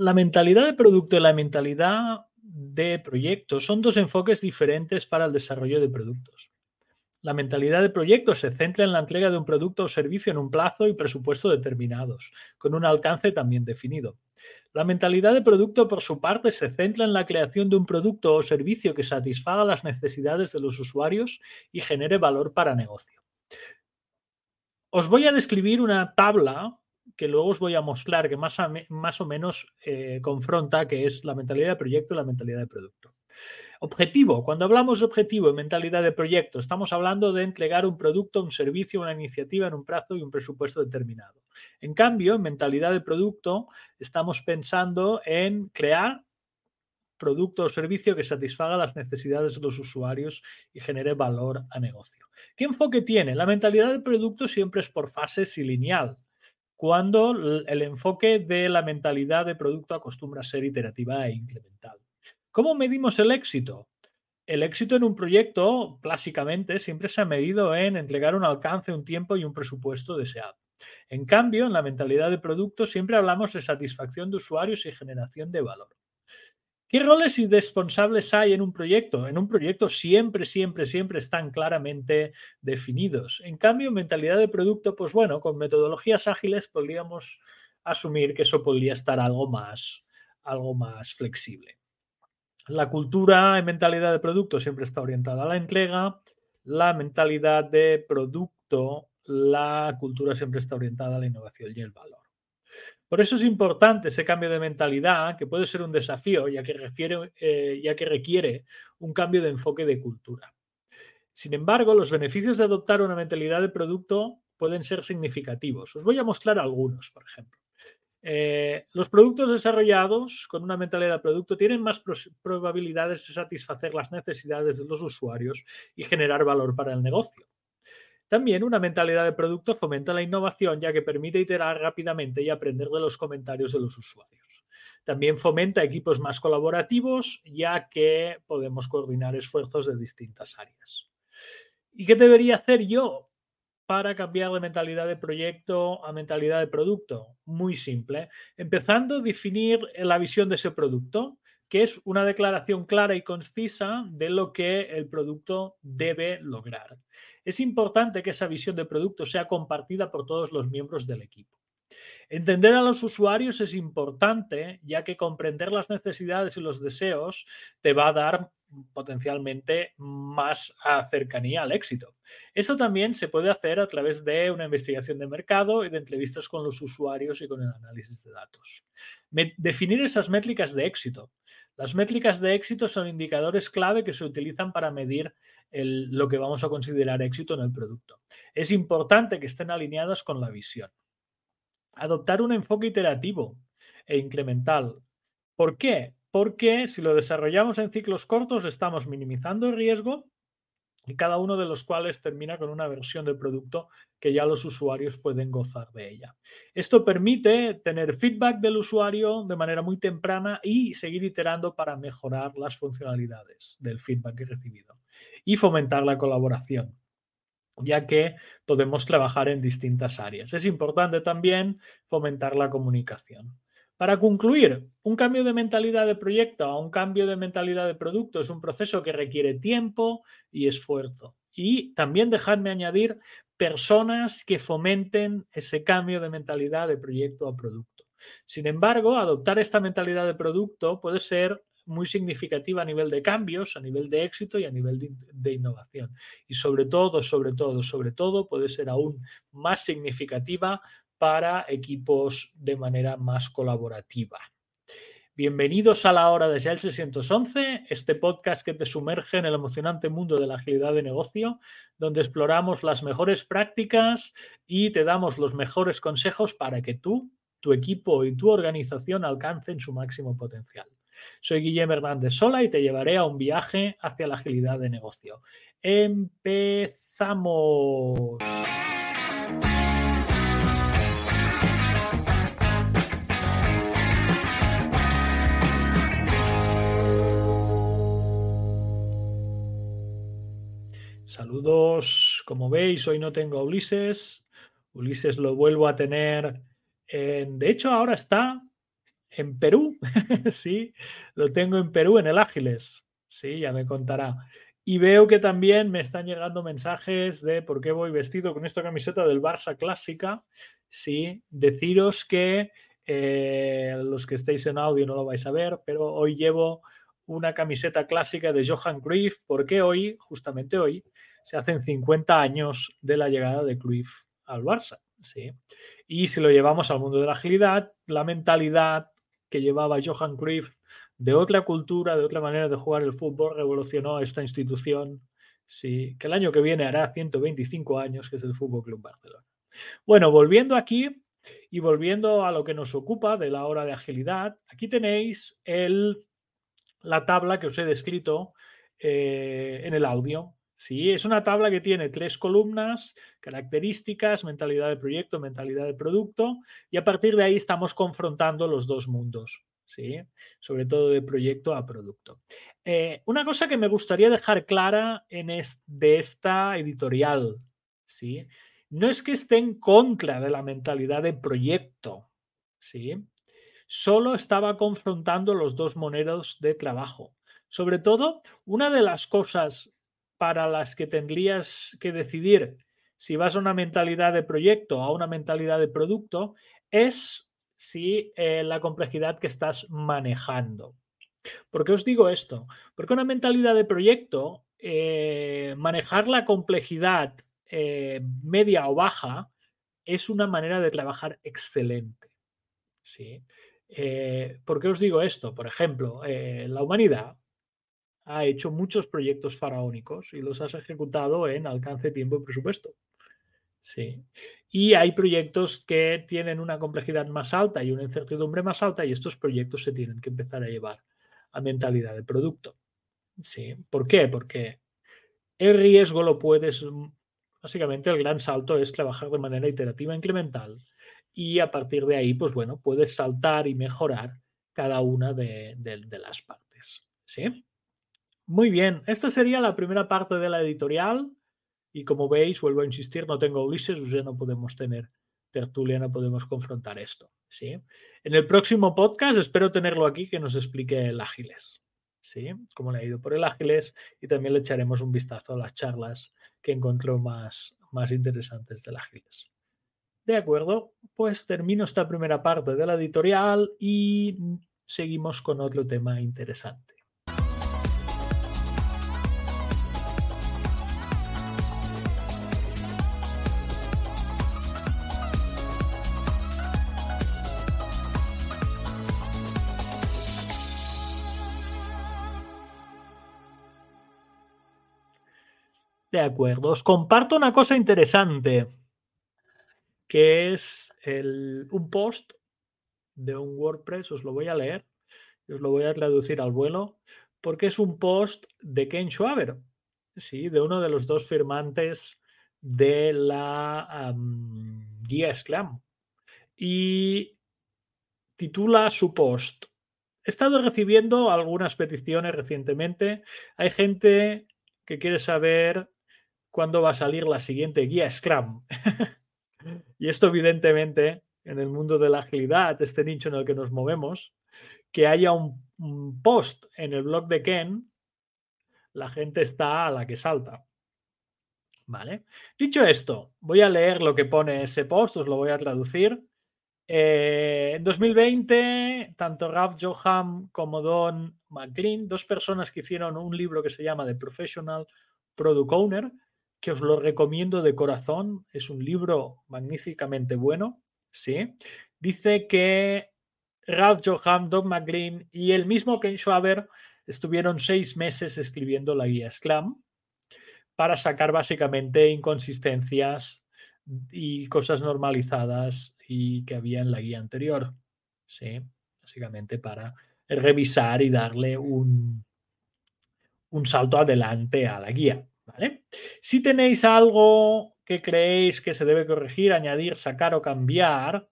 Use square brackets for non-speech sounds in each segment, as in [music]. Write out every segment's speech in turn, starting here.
La mentalidad de producto y la mentalidad de proyecto son dos enfoques diferentes para el desarrollo de productos. La mentalidad de proyecto se centra en la entrega de un producto o servicio en un plazo y presupuesto determinados, con un alcance también definido. La mentalidad de producto, por su parte, se centra en la creación de un producto o servicio que satisfaga las necesidades de los usuarios y genere valor para negocio. Os voy a describir una tabla que luego os voy a mostrar que más, más o menos eh, confronta, que es la mentalidad de proyecto y la mentalidad de producto. Objetivo. Cuando hablamos de objetivo y mentalidad de proyecto, estamos hablando de entregar un producto, un servicio, una iniciativa en un plazo y un presupuesto determinado. En cambio, en mentalidad de producto, estamos pensando en crear producto o servicio que satisfaga las necesidades de los usuarios y genere valor a negocio. ¿Qué enfoque tiene? La mentalidad de producto siempre es por fases y lineal, cuando el enfoque de la mentalidad de producto acostumbra a ser iterativa e incremental. ¿Cómo medimos el éxito? El éxito en un proyecto, clásicamente, siempre se ha medido en entregar un alcance, un tiempo y un presupuesto deseado. En cambio, en la mentalidad de producto siempre hablamos de satisfacción de usuarios y generación de valor. ¿Qué roles y responsables hay en un proyecto? En un proyecto siempre, siempre, siempre están claramente definidos. En cambio, en mentalidad de producto, pues bueno, con metodologías ágiles podríamos asumir que eso podría estar algo más, algo más flexible. La cultura en mentalidad de producto siempre está orientada a la entrega. La mentalidad de producto, la cultura siempre está orientada a la innovación y el valor. Por eso es importante ese cambio de mentalidad, que puede ser un desafío, ya que, refiere, eh, ya que requiere un cambio de enfoque de cultura. Sin embargo, los beneficios de adoptar una mentalidad de producto pueden ser significativos. Os voy a mostrar algunos, por ejemplo. Eh, los productos desarrollados con una mentalidad de producto tienen más probabilidades de satisfacer las necesidades de los usuarios y generar valor para el negocio. También una mentalidad de producto fomenta la innovación ya que permite iterar rápidamente y aprender de los comentarios de los usuarios. También fomenta equipos más colaborativos ya que podemos coordinar esfuerzos de distintas áreas. ¿Y qué debería hacer yo para cambiar de mentalidad de proyecto a mentalidad de producto? Muy simple. Empezando a definir la visión de ese producto que es una declaración clara y concisa de lo que el producto debe lograr. Es importante que esa visión de producto sea compartida por todos los miembros del equipo. Entender a los usuarios es importante, ya que comprender las necesidades y los deseos te va a dar potencialmente más cercanía al éxito. Eso también se puede hacer a través de una investigación de mercado y de entrevistas con los usuarios y con el análisis de datos. definir esas métricas de éxito. Las métricas de éxito son indicadores clave que se utilizan para medir lo que vamos a considerar éxito en el producto. Es importante que estén alineadas con la visión. Adoptar un enfoque iterativo e incremental. ¿Por qué? Porque si lo desarrollamos en ciclos cortos estamos minimizando el riesgo y cada uno de los cuales termina con una versión del producto que ya los usuarios pueden gozar de ella. Esto permite tener feedback del usuario de manera muy temprana y seguir iterando para mejorar las funcionalidades del feedback recibido y fomentar la colaboración ya que podemos trabajar en distintas áreas. Es importante también fomentar la comunicación. Para concluir, un cambio de mentalidad de proyecto a un cambio de mentalidad de producto es un proceso que requiere tiempo y esfuerzo. Y también dejadme añadir personas que fomenten ese cambio de mentalidad de proyecto a producto. Sin embargo, adoptar esta mentalidad de producto puede ser muy significativa a nivel de cambios, a nivel de éxito y a nivel de, de, innovación. Y sobre todo, sobre todo, sobre todo, puede ser aún más significativa para equipos de manera más colaborativa. Bienvenidos a la hora de Shell 611, este podcast que te sumerge en el emocionante mundo de la agilidad de negocio, donde exploramos las mejores prácticas y te damos los mejores consejos para que tú, tu equipo y tu organización alcancen su máximo potencial. Soy Guillermo Hernández Sola y te llevaré a un viaje hacia la agilidad de negocio. Empezamos. Saludos, como veis, hoy no tengo a Ulises. Ulises lo vuelvo a tener. En, de hecho, ahora está en Perú. [laughs] sí, lo tengo en Perú, en el Ágiles. Sí, ya me contará. Y veo que también me están llegando mensajes de por qué voy vestido con esta camiseta del Barça clásica. Sí, deciros que eh, los que estéis en audio no lo vais a ver, pero hoy llevo una camiseta clásica de Johan Cruyff, porque hoy, justamente hoy, se hacen 50 años de la llegada de Cruyff al Barça. ¿sí? Y si lo llevamos al mundo de la agilidad, la mentalidad que llevaba Johan Cruyff de otra cultura, de otra manera de jugar el fútbol, revolucionó esta institución, sí, que el año que viene hará 125 años, que es el Fútbol Club Barcelona. Bueno, volviendo aquí y volviendo a lo que nos ocupa de la hora de agilidad, aquí tenéis el, la tabla que os he descrito eh, en el audio. Sí, es una tabla que tiene tres columnas, características, mentalidad de proyecto, mentalidad de producto, y a partir de ahí estamos confrontando los dos mundos, ¿sí? sobre todo de proyecto a producto. Eh, una cosa que me gustaría dejar clara en de esta editorial, ¿sí? no es que esté en contra de la mentalidad de proyecto, ¿sí? solo estaba confrontando los dos monedas de trabajo. Sobre todo, una de las cosas para las que tendrías que decidir si vas a una mentalidad de proyecto o a una mentalidad de producto es si eh, la complejidad que estás manejando. ¿Por qué os digo esto? Porque una mentalidad de proyecto, eh, manejar la complejidad eh, media o baja es una manera de trabajar excelente. ¿sí? ¿Por qué os digo esto? Por ejemplo, la humanidad ha hecho muchos proyectos faraónicos y los has ejecutado en alcance, tiempo y presupuesto. Sí. Y hay proyectos que tienen una complejidad más alta y una incertidumbre más alta y estos proyectos se tienen que empezar a llevar a mentalidad de producto. Sí. ¿Por qué? Porque el riesgo lo puedes, básicamente el gran salto es trabajar de manera iterativa incremental y a partir de ahí, pues bueno, puedes saltar y mejorar cada una de, de las partes. ¿Sí? Muy bien, esta sería la primera parte de la editorial. Y como veis, vuelvo a insistir, no tengo Ulises, sea, no podemos tener tertulia, no podemos confrontar esto. ¿sí? En el próximo podcast espero tenerlo aquí que nos explique el Ágiles. ¿sí? Cómo le ha ido por el Ágiles y también le echaremos un vistazo a las charlas que encontró más, más interesantes del Ágiles. De acuerdo, pues termino esta primera parte de la editorial y seguimos con otro tema interesante. De acuerdo. Os comparto una cosa interesante, que es un post de un WordPress, os lo voy a leer, os lo voy a traducir al vuelo, porque es un post de Ken Schwaber, ¿sí? de uno de los dos firmantes de la guía Scrum. Y titula su post. He estado recibiendo algunas peticiones recientemente. Hay gente que quiere saber cuándo va a salir la siguiente guía Scrum. [laughs] y esto evidentemente en el mundo de la agilidad, este nicho en el que nos movemos, que haya un, post en el blog de Ken, la gente está a la que salta. ¿Vale? Dicho esto, voy a leer lo que pone ese post, os lo voy a traducir. Eh, en 2020, tanto Ralph Johan como Don McLean, dos personas que hicieron un libro que se llama The Professional Product Owner, que os lo recomiendo de corazón. Es un libro magníficamente bueno. ¿sí? Dice que Ralph Johan, Doug McGreen y el mismo Ken Schwaber estuvieron seis meses escribiendo la guía Scrum para sacar básicamente inconsistencias y cosas normalizadas y que había en la guía anterior. ¿sí? Básicamente para revisar y darle un, un salto adelante a la guía. Si tenéis algo que creéis que se debe corregir, añadir, sacar o cambiar,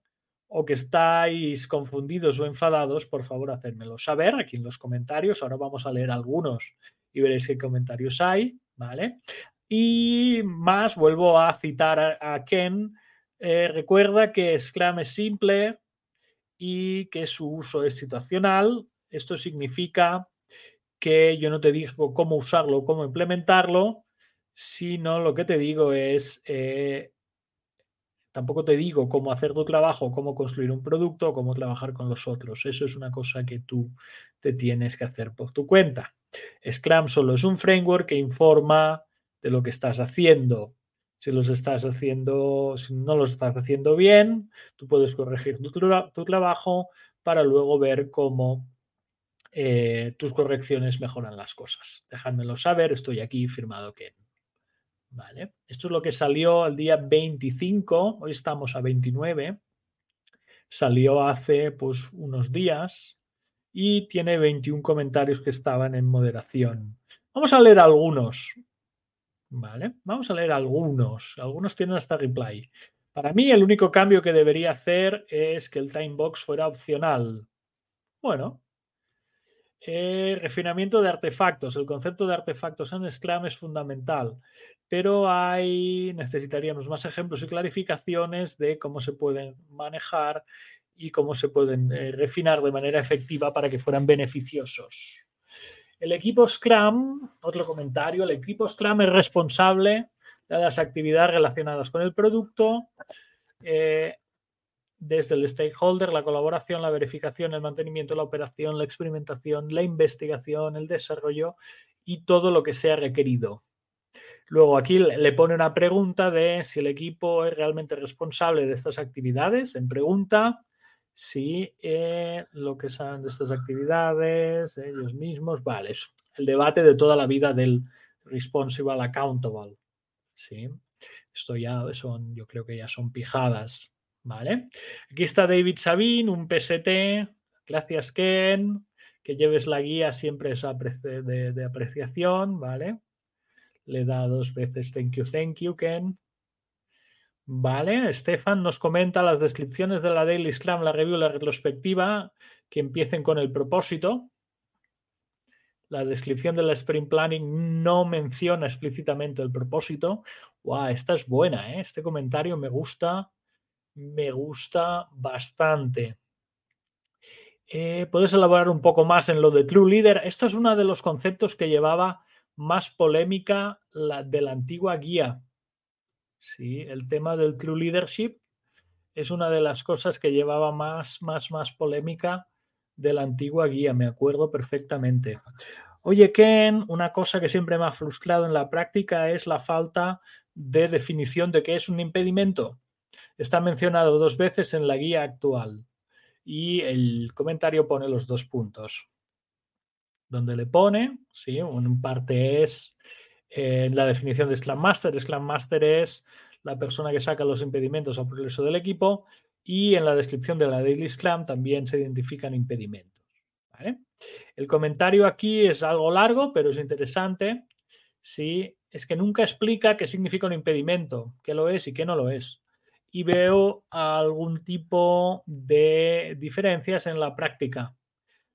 o que estáis confundidos o enfadados, por favor, hacérmelo saber aquí en los comentarios. Ahora vamos a leer algunos y veréis qué comentarios hay, ¿vale? Y más, vuelvo a citar a, Ken. Eh, recuerda que Scrum es simple y que su uso es situacional. Esto significa que yo no te digo cómo usarlo, cómo implementarlo, sino lo que te digo es, eh, tampoco te digo cómo hacer tu trabajo, cómo construir un producto, cómo trabajar con los otros. Eso es una cosa que tú te tienes que hacer por tu cuenta. Scrum solo es un framework que informa de lo que estás haciendo. Si los estás haciendo, si no los estás haciendo bien, tú puedes corregir tu, tu trabajo para luego ver cómo eh, tus correcciones mejoran las cosas. Dejádmelo saber, estoy aquí firmado que. Vale, esto es lo que salió el día 25, hoy estamos a 29, salió hace pues unos días y tiene 21 comentarios que estaban en moderación. Vamos a leer algunos. Vale, vamos a leer algunos. Algunos tienen hasta reply. Para mí, el único cambio que debería hacer es que el timebox fuera opcional. Bueno, eh, refinamiento de artefactos. El concepto de artefactos en Scrum es fundamental, pero hay necesitaríamos más ejemplos y clarificaciones de cómo se pueden manejar y cómo se pueden eh, refinar de manera efectiva para que fueran beneficiosos. El equipo Scrum, otro comentario, el equipo Scrum es responsable de las actividades relacionadas con el producto. Eh, desde el stakeholder, la colaboración, la verificación, el mantenimiento, la operación, la experimentación, la investigación, el desarrollo y todo lo que sea requerido. Luego aquí le pone una pregunta de si el equipo es realmente responsable de estas actividades. En pregunta, si eh, lo que saben de estas actividades, ellos mismos, vale, es el debate de toda la vida del responsible accountable. ¿sí? Esto ya son, yo creo que ya son pijadas ¿vale? Aquí está David Sabin, un PST. Gracias, Ken. Que lleves la guía siempre es de, de apreciación, ¿vale? Le da dos veces thank you, thank you, Ken. Vale, Stefan nos comenta las descripciones de la Daily Scrum, la review, la retrospectiva, que empiecen con el propósito. La descripción del sprint planning no menciona explícitamente el propósito. Wow, esta es buena, ¿eh? Este comentario me gusta me gusta bastante. Eh, puedes elaborar un poco más en lo de True Leader. Esto es uno de los conceptos que llevaba más polémica la, de la antigua guía. Sí, el tema del True Leadership es una de las cosas que llevaba más, más, más polémica de la antigua guía, me acuerdo perfectamente. Oye, Ken, una cosa que siempre me ha frustrado en la práctica es la falta de definición de qué es un impedimento. Está mencionado dos veces en la guía actual y el comentario pone los dos puntos. Donde le pone, sí, en parte es eh, la definición de Scrum Master. Scrum Master es la persona que saca los impedimentos al progreso del equipo y en la descripción de la Daily Scrum también se identifican impedimentos. El comentario aquí es algo largo, pero es interesante. Sí, es que nunca explica qué significa un impedimento, qué lo es y qué no lo es y veo algún tipo de diferencias en la práctica.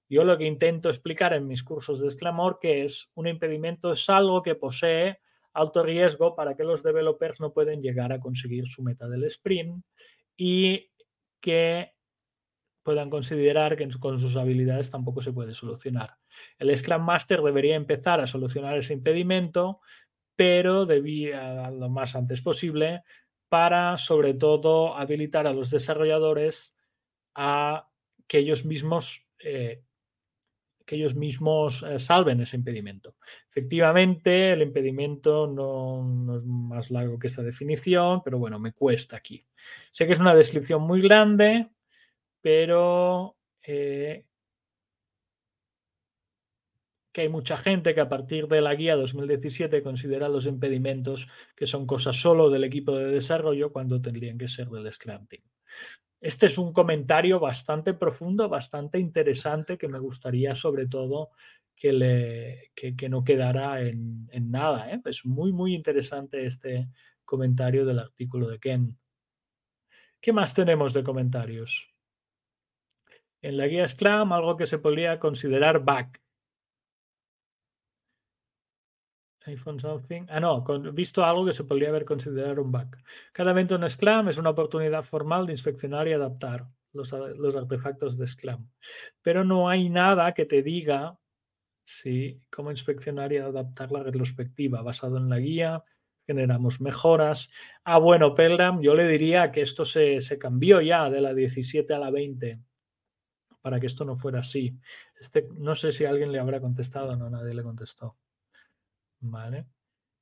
Yo lo que intento explicar en mis cursos de Sclamor que es un impedimento es algo que posee alto riesgo para que los developers no pueden llegar a conseguir su meta del sprint y que puedan considerar que con sus habilidades tampoco se puede solucionar. El Scrum Master debería empezar a solucionar ese impedimento, pero debía lo más antes posible para, sobre todo, habilitar a los desarrolladores a que ellos mismos, eh, que ellos mismos eh, salven ese impedimento. Efectivamente, el impedimento no, es más largo que esta definición, pero bueno, me cuesta aquí. Sé que es una descripción muy grande, pero eh, que hay mucha gente que a partir de la guía 2017 considera los impedimentos que son cosas solo del equipo de desarrollo cuando tendrían que ser del Scrum Team. Este es un comentario bastante profundo, bastante interesante que me gustaría sobre todo que, le, que, no quedara en, nada. ¿eh? Es muy, muy interesante este comentario del artículo de Ken. ¿Qué más tenemos de comentarios? En la guía Scrum, algo que se podría considerar back iPhone something. Ah, no, visto algo que se podría haber considerado un bug. Cada evento en Scrum es una oportunidad formal de inspeccionar y adaptar. los, artefactos de Scrum. Pero no hay nada que te diga si cómo inspeccionar y adaptar la retrospectiva basado en la guía, generamos mejoras. Ah, bueno, Pelram, yo le diría que esto se, se, cambió ya de la 17 a la 20 para que esto no fuera así. Este, no sé si alguien le habrá contestado, no, nadie le contestó. Vale.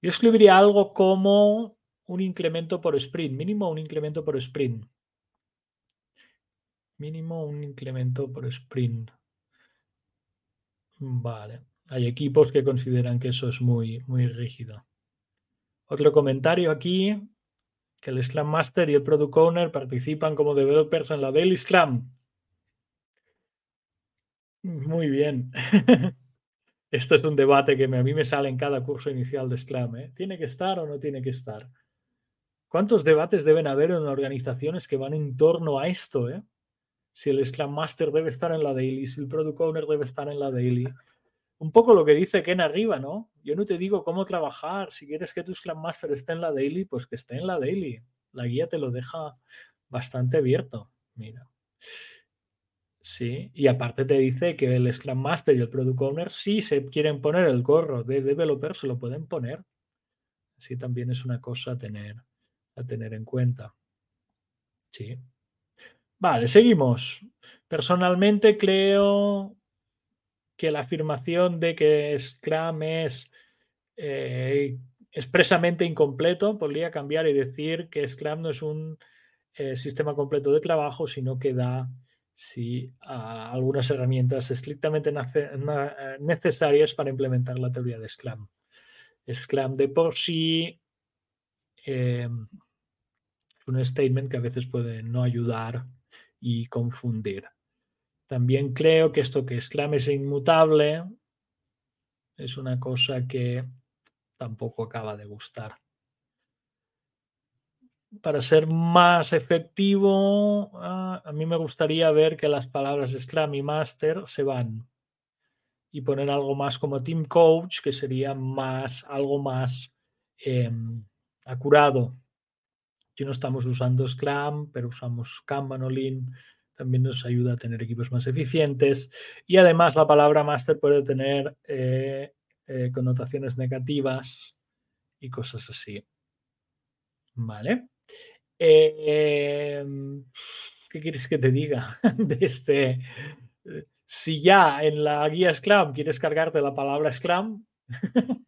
Yo escribiría algo como un incremento por sprint, mínimo un incremento por sprint. Mínimo un incremento por sprint. Vale. Hay equipos que consideran que eso es muy, muy rígido. Otro comentario aquí, que el Scrum Master y el Product Owner participan como developers en la Daily Scrum. Muy bien. [laughs] Esto es un debate que a mí me sale en cada curso inicial de Scrum. ¿eh? ¿Tiene que estar o no tiene que estar? ¿Cuántos debates deben haber en organizaciones que van en torno a esto? Eh? Si el Scrum Master debe estar en la daily, si el Product Owner debe estar en la daily. Un poco lo que dice Ken arriba, ¿no? Yo no te digo cómo trabajar. Si quieres que tu Scrum Master esté en la daily, pues que esté en la daily. La guía te lo deja bastante abierto. Mira. Sí, y aparte te dice que el Scrum Master y el Product Owner, si se quieren poner el gorro de developer, se lo pueden poner. Así también es una cosa a tener, a tener en cuenta. Sí. Vale, seguimos. Personalmente creo que la afirmación de que Scrum es eh, expresamente incompleto podría cambiar y decir que Scrum no es un eh, sistema completo de trabajo, sino que da sí, algunas herramientas estrictamente eh, necesarias para implementar la teoría de Scrum. Scrum de por sí em, es un statement que a veces puede no ayudar y confundir. También creo que esto que Scrum es inmutable es una cosa que tampoco acaba de gustar para ser más efectivo, ah, a mí me gustaría ver que las palabras Scrum y Master se van y poner algo más como Team Coach, que sería más, algo más em, acurado. Aquí no estamos usando Scrum, pero usamos Kanban o. También nos ayuda a tener equipos más eficientes. Y además la palabra Master puede tener eh, eh, connotaciones negativas y cosas así. ¿Vale? Em, ¿Qué quieres que te diga [laughs] de este? Si ya en la guía Scrum quieres cargarte la palabra Scrum, [laughs]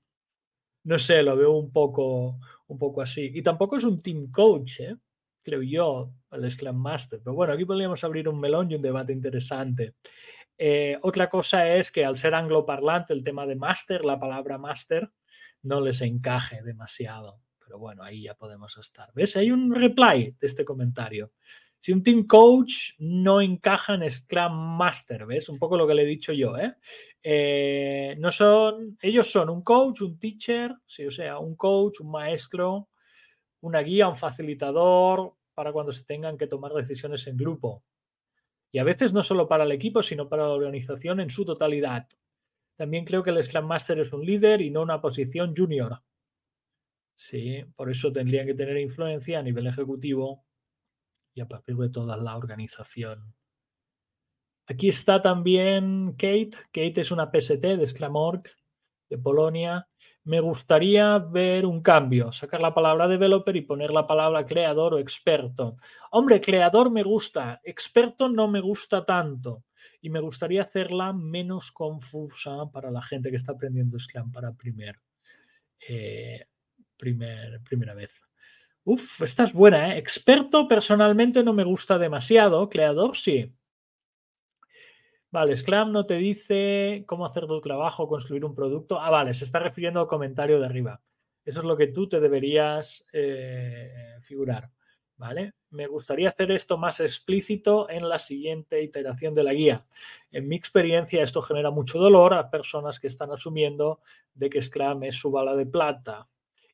no sé, lo veo un poco, un poco así. Y tampoco es un team coach, ¿eh? creo yo, el Scrum Master. Pero bueno, aquí podríamos abrir un melón y un debate interesante. Eh, otra cosa es que al ser angloparlante, el tema de master, la palabra master, no les encaje demasiado pero bueno, ahí ya podemos estar. ¿Ves? Hay un reply de este comentario. Si un team coach no encaja en Scrum Master, ¿ves? Un poco lo que le he dicho yo, ¿eh? eh no son, ellos son un coach, un teacher, sí, o sea, un coach, un maestro, una guía, un facilitador para cuando se tengan que tomar decisiones en grupo. Y a veces no solo para el equipo, sino para la organización en su totalidad. También creo que el Scrum Master es un líder y no una posición junior. Sí, por eso tendrían que tener influencia a nivel ejecutivo y a partir de toda la organización. Aquí está también Kate. Kate es una PST de Sclamorg de Polonia. Me gustaría ver un cambio, sacar la palabra developer y poner la palabra creador o experto. Hombre, creador me gusta, experto no me gusta tanto. Y me gustaría hacerla menos confusa para la gente que está aprendiendo Scrum para primer, eh, primera vez. Uf, esta es buena, ¿eh? Experto personalmente no me gusta demasiado, creador sí. Vale, Scrum no te dice cómo hacer tu trabajo, construir un producto. Ah, vale, se está refiriendo al comentario de arriba. Eso es lo que tú te deberías eh, figurar. ¿Vale? Me gustaría hacer esto más explícito en la siguiente iteración de la guía. En mi experiencia, esto genera mucho dolor a personas que están asumiendo de que Scrum es su bala de plata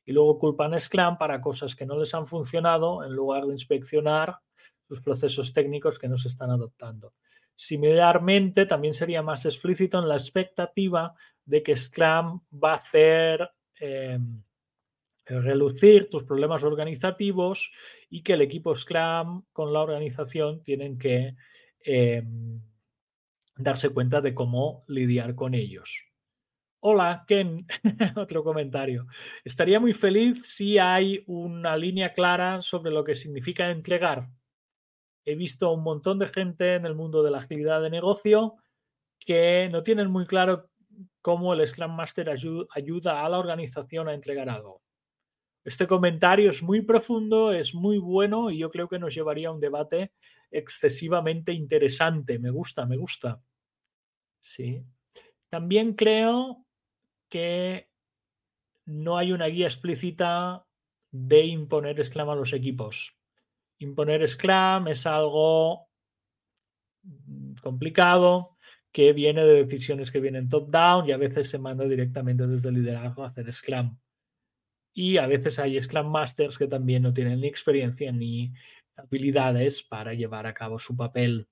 y luego culpan a Scrum para cosas que no les han funcionado en lugar de inspeccionar los procesos técnicos que no se están adoptando. Similarmente, también sería más explícito en la expectativa de que Scrum va a hacer em, relucir tus problemas organizativos y que el equipo Scrum con la organización tienen que em, darse cuenta de cómo lidiar con ellos. Hola, Ken, [laughs] otro comentario. Estaría muy feliz si hay una línea clara sobre lo que significa entregar. He visto un montón de gente en el mundo de la agilidad de negocio que no tienen muy claro cómo el Scrum Master ayuda a la organización a entregar algo. Este comentario es muy profundo, es muy bueno y yo creo que nos llevaría a un debate excesivamente interesante. Me gusta, me gusta. Sí. También creo que no hay una guía explícita de imponer Scrum a los equipos. Imponer Scrum es algo mm, complicado que viene de decisiones que vienen top-down y a veces se manda directamente desde el liderazgo a hacer Scrum. Y a veces hay Scrum Masters que también no tienen ni experiencia ni habilidades para llevar a cabo su papel.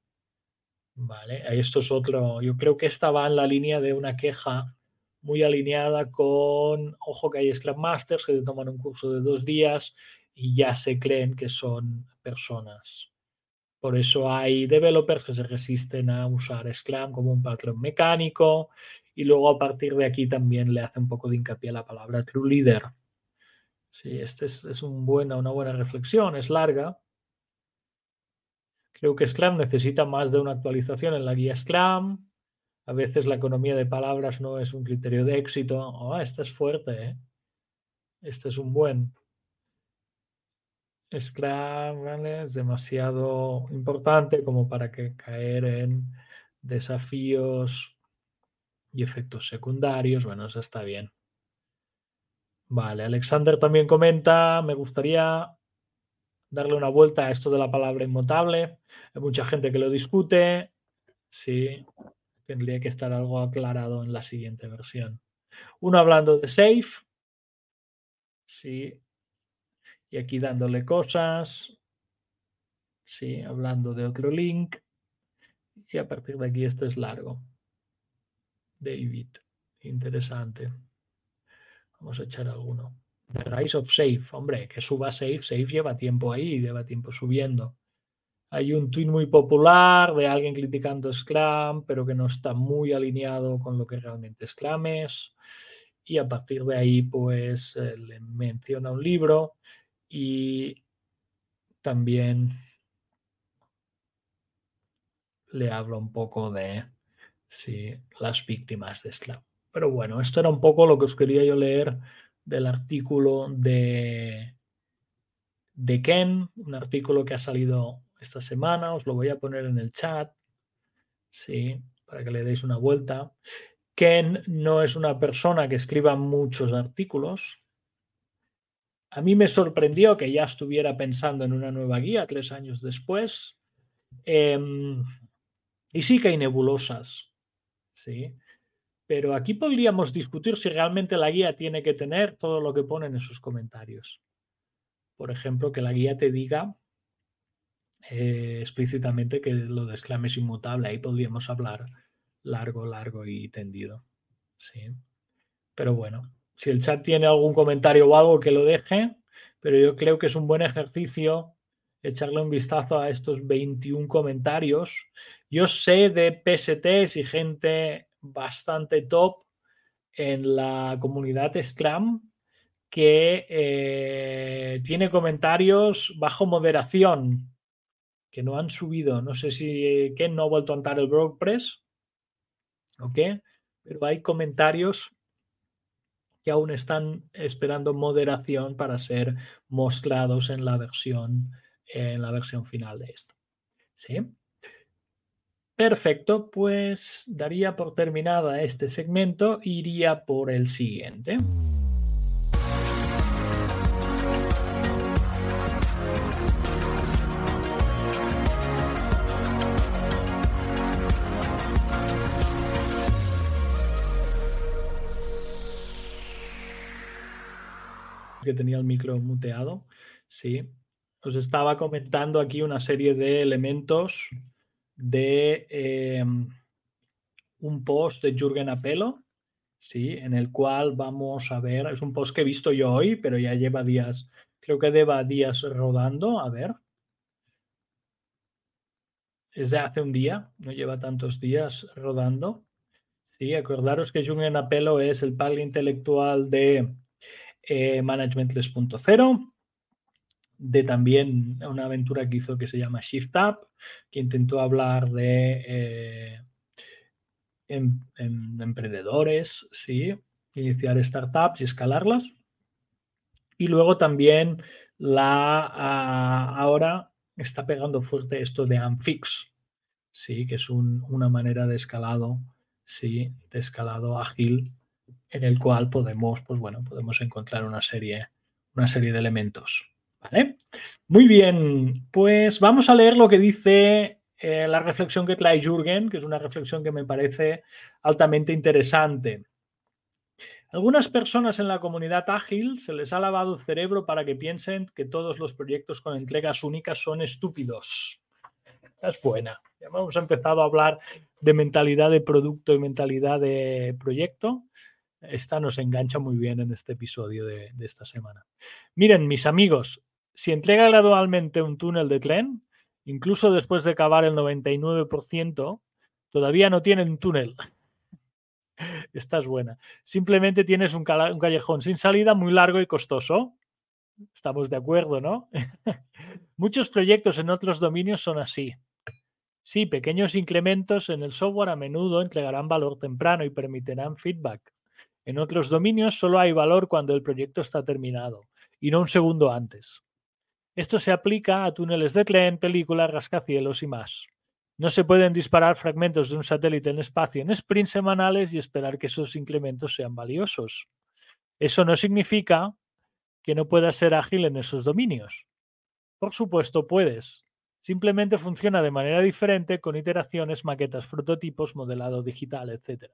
Vale, esto es otro. Yo creo que esta va en la línea de una queja muy alineada con, ojo que hay Scrum Masters que toman un curso de dos días y ya se creen que son personas. Por eso hay developers que se resisten a usar Scrum como un patrón mecánico y luego a partir de aquí también le hace un poco de hincapié a la palabra true leader. Sí, esta es, es una buena reflexión, es larga. Creo que Scrum necesita más de una actualización en la guía Scrum. A veces la economía de palabras no es un criterio de éxito. Oh, esta es fuerte, ¿eh? Este es un buen. Scrum es demasiado importante como para que caer en desafíos y efectos secundarios. Bueno, eso está bien. Vale, Alexander también comenta, me gustaría darle una vuelta a esto de la palabra inmutable. Hay mucha gente que lo discute. Sí, tendría que estar algo aclarado en la siguiente versión. Uno hablando de safe. Sí. Y aquí dándole cosas. Sí, hablando de otro link. Y a partir de aquí esto es largo. David. Interesante. Vamos a echar alguno. The Rise of Safe. Hombre, que suba Safe. Safe lleva tiempo ahí, lleva tiempo subiendo. Hay un tweet muy popular de alguien criticando Scrum, pero que no está muy alineado con lo que realmente Scrum es. Y a partir de ahí, pues eh, le menciona un libro y también le habla un poco de sí, las víctimas de Scrum. Pero bueno, esto era un poco lo que os quería yo leer del artículo de, de Ken, un artículo que ha salido esta semana, os lo voy a poner en el chat, sí, para que le deis una vuelta. Ken no es una persona que escriba muchos artículos. A mí me sorprendió que ya estuviera pensando en una nueva guía tres años después. Em, y sí que hay nebulosas, sí. Pero aquí podríamos discutir si realmente la guía tiene que tener todo lo que pone en sus comentarios. Por ejemplo, que la guía te diga eh, explícitamente que lo de Scrum es inmutable. Ahí podríamos hablar largo, largo y tendido. Sí. Pero bueno, si el chat tiene algún comentario o algo que lo deje, pero yo creo que es un buen ejercicio echarle un vistazo a estos 21 comentarios. Yo sé de PSTs y gente bastante top en la comunidad Scrum que eh, tiene comentarios bajo moderación que no han subido. No sé si Ken no ha vuelto a entrar el WordPress o qué, pero hay comentarios que aún están esperando moderación para ser mostrados en la versión, en la versión final de esto. ¿Sí? Perfecto, pues daría por terminada este segmento, iría por el siguiente. Que tenía el micro muteado. Sí. Os estaba comentando aquí una serie de elementos de em, un post de Jürgen Apelo ¿sí? en el cual vamos a ver, es un post que he visto yo hoy, pero ya lleva días, creo que lleva días rodando, a ver. Es de hace un día, no lleva tantos días rodando. Sí, acordaros que Jungen Apelo es el padre intelectual de eh, Management 3.0, de también una aventura que hizo que se llama Shift Up, que intentó hablar de eh, en, emprendedores, ¿sí? iniciar startups y escalarlas. Y luego también la ahora está pegando fuerte esto de Amfix, sí, que es una manera de escalado, sí, de escalado ágil en el cual podemos, pues bueno, podemos encontrar una serie, una serie de elementos. ¿Vale? Muy bien, pues vamos a leer lo que dice eh, la reflexión que trae Jürgen, que es una reflexión que me parece altamente interesante. Algunas personas en la comunidad ágil se les ha lavado el cerebro para que piensen que todos los proyectos con entregas únicas son estúpidos. es buena. Ya hemos empezado a hablar de mentalidad de producto y mentalidad de proyecto. Esta nos engancha muy bien en este episodio de, esta semana. Miren, mis amigos, si entrega gradualmente un túnel de tren, incluso después de acabar el 99%, todavía no tiene un túnel. [laughs] Esta es buena. Simplemente tienes un, un, callejón sin salida muy largo y costoso. Estamos de acuerdo, ¿no? [laughs] Muchos proyectos en otros dominios son así. Sí, pequeños incrementos en el software a menudo entregarán valor temprano y permitirán feedback. En otros dominios solo hay valor cuando el proyecto está terminado y no un segundo antes. Esto se aplica a túneles de tren, películas, rascacielos y más. No se pueden disparar fragmentos de un satélite en espacio en sprints semanales y esperar que esos incrementos sean valiosos. Eso no significa que no puedas ser ágil en esos dominios. Por supuesto, puedes. Simplemente funciona de manera diferente con iteraciones, maquetas, prototipos, modelado digital, etc.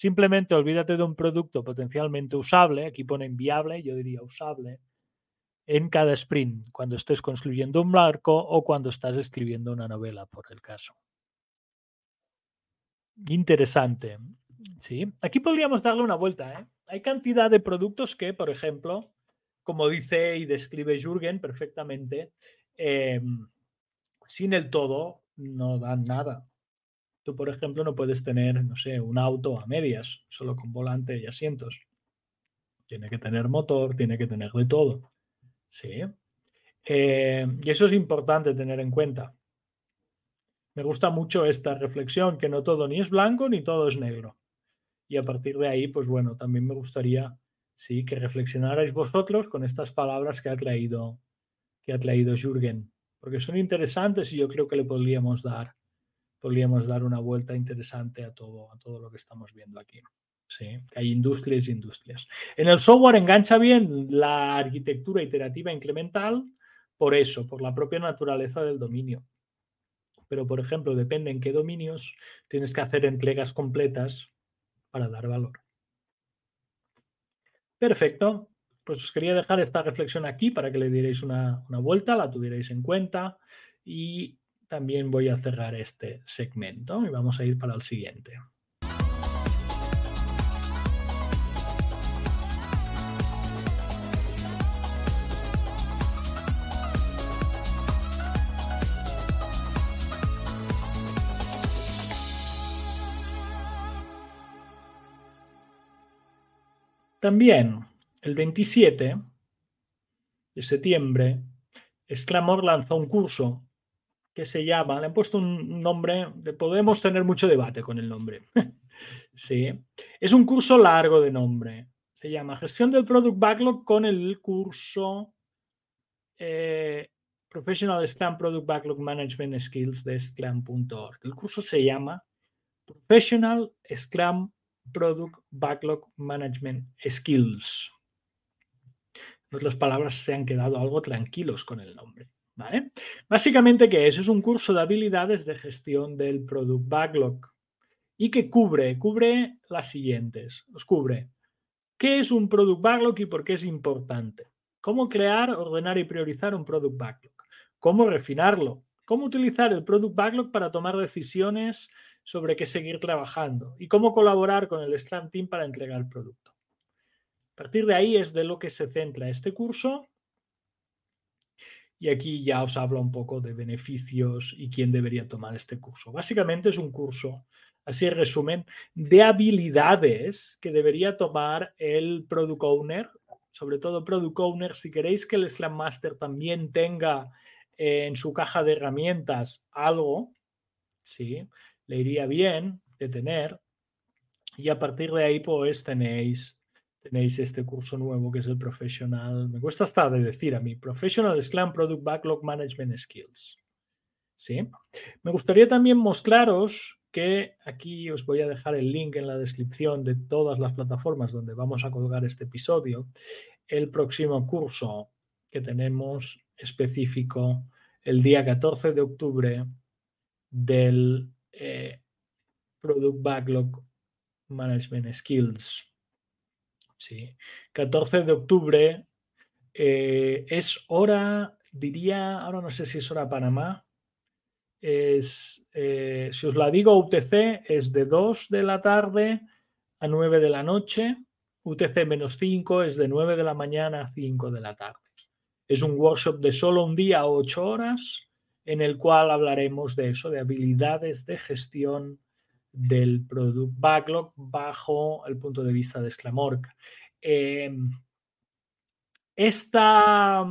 Simplemente olvídate de un producto potencialmente usable, aquí pone inviable, yo diría usable, en cada sprint, cuando estés construyendo un barco o cuando estás escribiendo una novela, por el caso. Interesante. Sí, aquí podríamos darle una vuelta. ¿eh? Hay cantidad de productos que, por ejemplo, como dice y describe Jürgen perfectamente, em, sin el todo no dan nada. Tú, por ejemplo, no puedes tener, no sé, un auto a medias, solo con volante y asientos. Tiene que tener motor, tiene que tener de todo. Sí. Eh, y eso es importante tener en cuenta. Me gusta mucho esta reflexión, que no todo ni es blanco ni todo es negro. Y a partir de ahí, pues bueno, también me gustaría sí, que reflexionarais vosotros con estas palabras que ha traído, que ha traído Jürgen, porque son interesantes y yo creo que le podríamos dar, podríamos dar una vuelta interesante a todo, a todo lo que estamos viendo aquí. Sí, hay industrias y industrias. En el software engancha bien la arquitectura iterativa incremental por eso, por la propia naturaleza del dominio. Pero, por ejemplo, depende en qué dominios tienes que hacer entregas completas para dar valor. Perfecto. Pues os quería dejar esta reflexión aquí para que le dierais una, una vuelta, la tuvierais en cuenta y también voy a cerrar este segmento y vamos a ir para el siguiente. También el 27 de septiembre, Sclamor lanzó un curso se llama, le han puesto un nombre, podemos tener mucho debate con el nombre. [laughs] sí, es un curso largo de nombre. Se llama Gestión del Product Backlog con el curso eh, Professional Scrum Product Backlog Management Skills de Scrum.org. El curso se llama Professional Scrum Product Backlog Management Skills. Las palabras se han quedado algo tranquilos con el nombre. ¿Vale? Básicamente, ¿qué es? Es un curso de habilidades de gestión del Product Backlog. ¿Y que cubre? Cubre las siguientes. Os cubre. ¿Qué es un Product Backlog y por qué es importante? ¿Cómo crear, ordenar y priorizar un Product Backlog? ¿Cómo refinarlo? ¿Cómo utilizar el Product Backlog para tomar decisiones sobre qué seguir trabajando y cómo colaborar con el Scrum Team para entregar el producto. A partir de ahí es de lo que se centra este curso. Y aquí ya os hablo un poco de beneficios y quién debería tomar este curso. Básicamente es un curso, así en resumen, de habilidades que debería tomar el Product Owner, sobre todo Product Owner, si queréis que el Scrum Master también tenga eh, en su caja de herramientas algo, ¿sí? le iría bien de tener. Y a partir de ahí, pues tenéis, tenéis este curso nuevo que es el Professional, me cuesta hasta de decir a mí, Professional Scrum Product Backlog Management Skills. ¿Sí? Me gustaría también mostraros que aquí os voy a dejar el link en la descripción de todas las plataformas donde vamos a colgar este episodio, el próximo curso que tenemos específico el día 14 de octubre del eh, Product Backlog Management Skills. Sí. 14 de octubre eh, es hora, diría, ahora no sé si es hora Panamá. Es, eh, si os la digo, UTC es de 2 de la tarde a 9 de la noche. UTC menos 5 es de 9 de la mañana a 5 de la tarde. Es un workshop de solo un día, 8 horas en el cual hablaremos de eso, de habilidades de gestión del Product Backlog bajo el punto de vista de Sclamorca. Em, esta,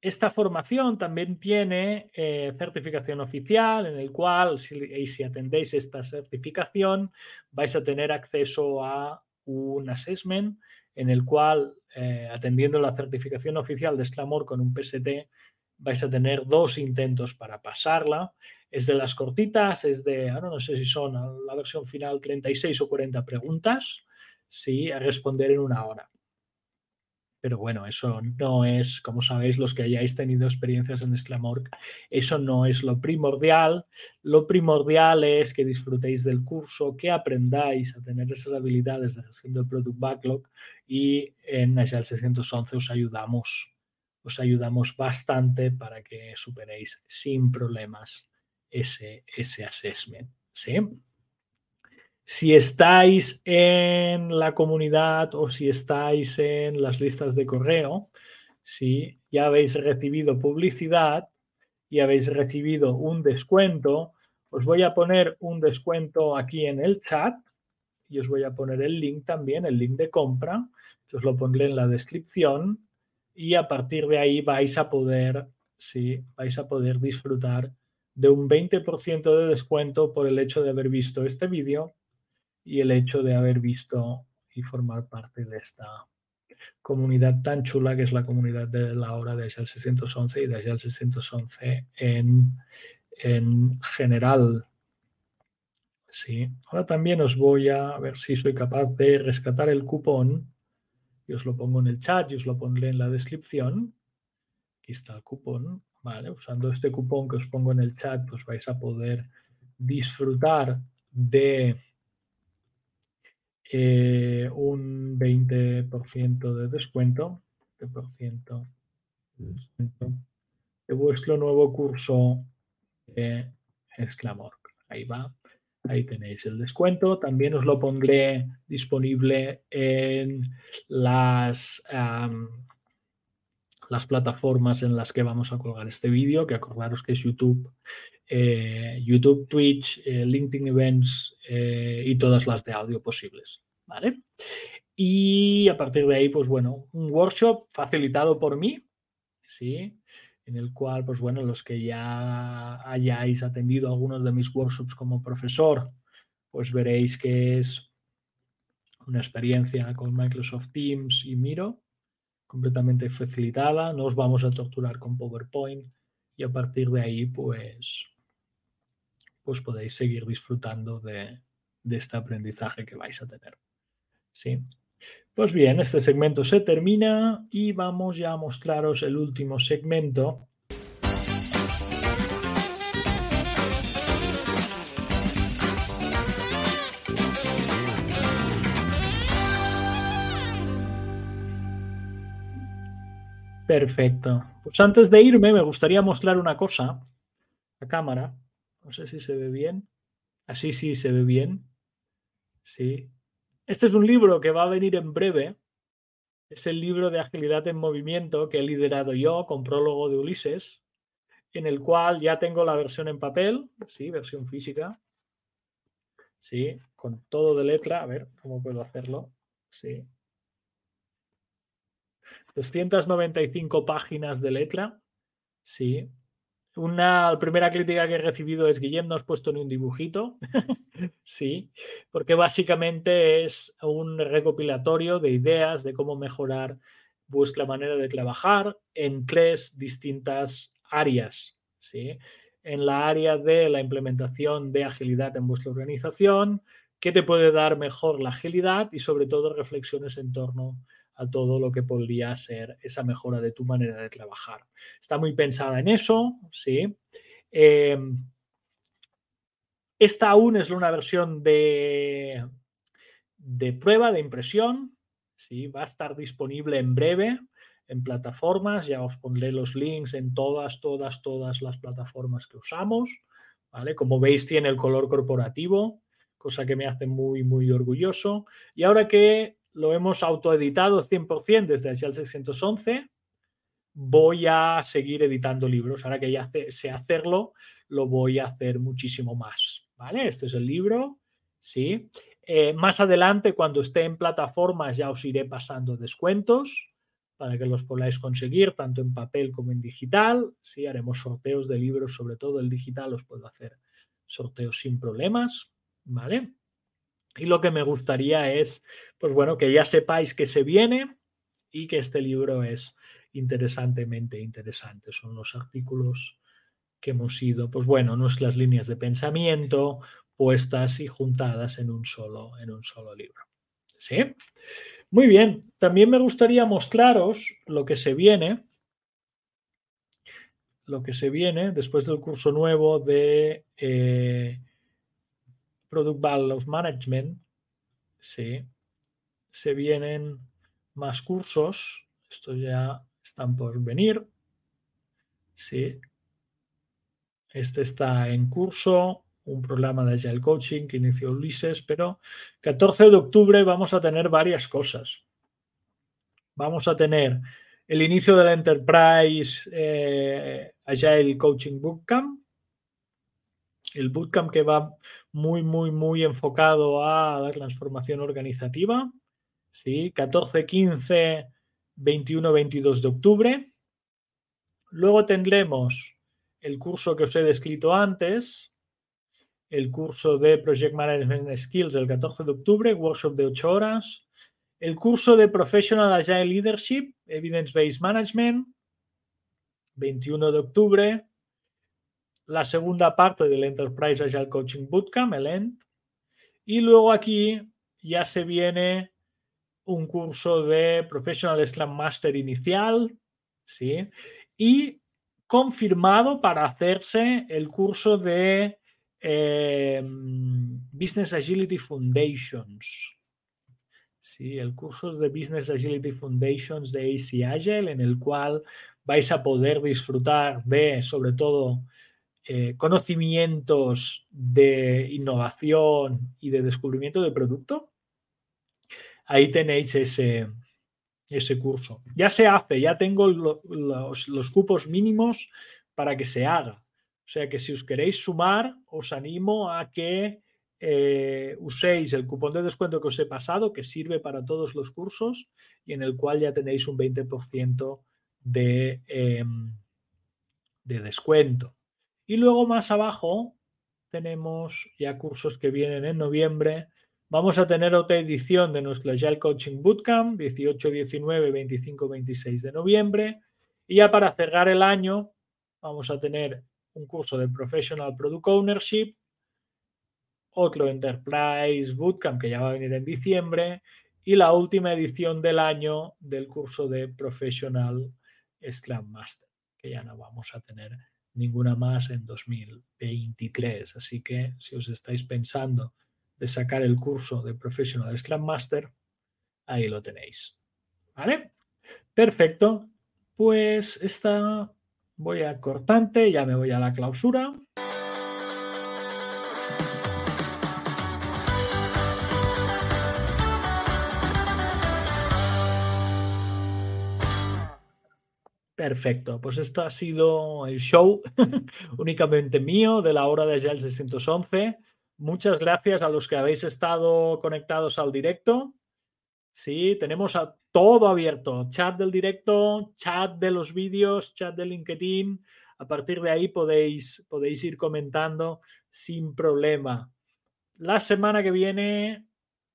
esta, formación también tiene eh, certificación oficial, en el cual, si, si atendéis esta certificación, vais a tener acceso a un assessment en el cual, eh, atendiendo la certificación oficial de Sclamor con un PST, vais a tener dos intentos para pasarla. Es de las cortitas, es de, no sé si son la versión final 36 o 40 preguntas, sí, a responder en una hora. Pero bueno, eso no es, como sabéis, los que hayáis tenido experiencias en Sclamorg, eso no es lo primordial. Lo primordial es que disfrutéis del curso, que aprendáis a tener esas habilidades de gestión del Product Backlog y en Agile 611 os ayudamos os ayudamos bastante para que superéis sin problemas ese, ese assessment. ¿sí? Si estáis en la comunidad o si estáis en las listas de correo, si ya habéis recibido publicidad y habéis recibido un descuento, os voy a poner un descuento aquí en el chat y os voy a poner el link también, el link de compra, os lo pondré en la descripción y a partir de ahí vais a poder, sí, vais a poder disfrutar de un 20% de descuento por el hecho de haber visto este vídeo y el hecho de haber visto y formar parte de esta comunidad tan chula que es la comunidad de la hora de Agile 611 y de Agile 611 en, en general. Sí. Ahora también os voy a ver si soy capaz de rescatar el cupón y os lo pongo en el chat y os lo pondré en la descripción. Aquí está el cupón. Vale, usando este cupón que os pongo en el chat, pues vais a poder disfrutar de eh, un 20% de descuento, de vuestro nuevo curso de Exclamor. Ahí va. Ahí tenéis el descuento. También os lo pondré disponible en las, las plataformas en las que vamos a colgar este vídeo, que acordaros que es YouTube, eh, YouTube, Twitch, eh, LinkedIn Events eh, y todas las de audio posibles. ¿Vale? Y a partir de ahí, pues bueno, un workshop facilitado por mí, ¿sí? en el cual, pues bueno, los que ya hayáis atendido algunos de mis workshops como profesor, pues veréis que es una experiencia con Microsoft Teams y Miro, completamente facilitada, no os vamos a torturar con PowerPoint y a partir de ahí, pues, pues podéis seguir disfrutando de, de este aprendizaje que vais a tener. ¿Sí? Pues bien, este segmento se termina y vamos ya a mostraros el último segmento. Perfecto. Pues antes de irme me gustaría mostrar una cosa a cámara. No sé si se ve bien. Así sí se ve bien. Sí. Este es un libro que va a venir en breve. Es el libro de agilidad en movimiento que he liderado yo con prólogo de Ulises, en el cual ya tengo la versión en papel, sí, versión física. Sí, con todo de letra. A ver cómo puedo hacerlo. Sí. 295 páginas de letra. Sí. Una primera crítica que he recibido es Guillem, no has puesto ni un dibujito. [laughs] sí, porque básicamente es un recopilatorio de ideas de cómo mejorar vuestra manera de trabajar en tres distintas áreas. ¿sí? En la área de la implementación de agilidad en vuestra organización, qué te puede dar mejor la agilidad y sobre todo reflexiones en torno a todo lo que podría ser esa mejora de tu manera de trabajar. Está muy pensada en eso, ¿sí? Em, esta aún es una versión de, de prueba, de impresión, ¿sí? Va a estar disponible en breve en plataformas, ya os pondré los links en todas, todas, todas las plataformas que usamos, ¿vale? Como veis tiene el color corporativo, cosa que me hace muy, muy orgulloso. Y ahora que lo hemos autoeditado 100% desde el 611. Voy a seguir editando libros. Ahora que ya sé hacerlo, lo voy a hacer muchísimo más. ¿Vale? Este es el libro. Sí. Eh, más adelante, cuando esté en plataformas, ya os iré pasando descuentos para que los podáis conseguir, tanto en papel como en digital. Sí, haremos sorteos de libros, sobre todo el digital, os puedo hacer sorteos sin problemas. ¿Vale? Y lo que me gustaría es, pues bueno, que ya sepáis que se viene y que este libro es interesantemente interesante. Son los artículos que hemos ido, pues bueno, nuestras líneas de pensamiento puestas y juntadas en un solo, en un solo libro. ¿Sí? Muy bien. También me gustaría mostraros lo que se viene. Lo que se viene después del curso nuevo de eh, Product Value Management, sí, se vienen más cursos, estos ya están por venir, sí. Este está en curso, un programa de Agile Coaching que inició Ulises, pero 14 de octubre vamos a tener varias cosas. Vamos a tener el inicio del Enterprise eh, Agile Coaching Bootcamp, el bootcamp que va muy, muy, muy enfocado a la transformación organizativa. ¿sí? 14, 15, 21, 22 de octubre. Luego tendremos el curso que os he descrito antes, el curso de Project Management Skills el 14 de octubre, workshop de 8 horas, el curso de Professional Agile Leadership, Evidence Based Management, 21 de octubre, la segunda parte del Enterprise Agile Coaching Bootcamp, el ENT. Y luego aquí ya se viene un curso de Professional Scrum Master inicial, ¿sí? Y confirmado para hacerse el curso de eh, Business Agility Foundations. Sí, el curso de Business Agility Foundations de AC Agile, en el cual vais a poder disfrutar de, sobre todo, eh, conocimientos de innovación y de descubrimiento de producto, ahí tenéis ese, ese curso. Ya se hace, ya tengo los, cupos mínimos para que se haga. O sea que si os queréis sumar, os animo a que eh, uséis el cupón de descuento que os he pasado, que sirve para todos los cursos y en el cual ya tenéis un 20% de, em, de descuento. Y luego más abajo tenemos ya cursos que vienen en noviembre. Vamos a tener otra edición de nuestro Agile Coaching Bootcamp, 18, 19, 25, 26 de noviembre. Y ya para cerrar el año, vamos a tener un curso de Professional Product Ownership, otro Enterprise Bootcamp que ya va a venir en diciembre y la última edición del año del curso de Professional Scrum Master, que ya no vamos a tener ninguna más en 2023. Así que si os estáis pensando de sacar el curso de Professional Scrum Master, ahí lo tenéis. ¿Vale? Perfecto. Pues esta voy a cortante, ya me voy a la clausura. Perfecto, pues esto ha sido el show [laughs] únicamente mío de la hora de el 611. Muchas gracias a los que habéis estado conectados al directo. Sí, tenemos a todo abierto, chat del directo, chat de los vídeos, chat de LinkedIn. A partir de ahí podéis, podéis ir comentando sin problema. La semana que viene,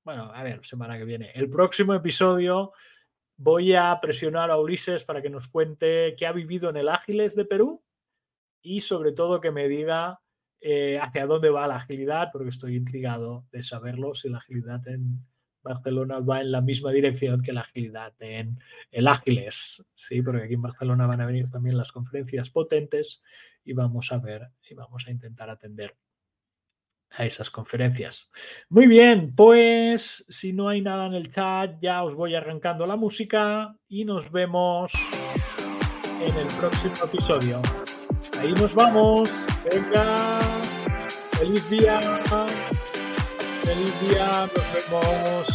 bueno, a ver, semana que viene, el próximo episodio voy a presionar a Ulises para que nos cuente qué ha vivido en el Ágiles de Perú y sobre todo que me diga eh, hacia dónde va la agilidad, porque estoy intrigado de saberlo, si la agilidad en, Barcelona va en la misma dirección que la agilidad en el Ágiles, sí, porque aquí en Barcelona van a venir también las conferencias potentes y vamos a ver y vamos a intentar atender a esas conferencias. Muy bien, pues si no hay nada en el chat, ya os voy arrancando la música y nos vemos en el próximo episodio. Ahí nos vamos. Venga, feliz día. Feliz día, nos vemos.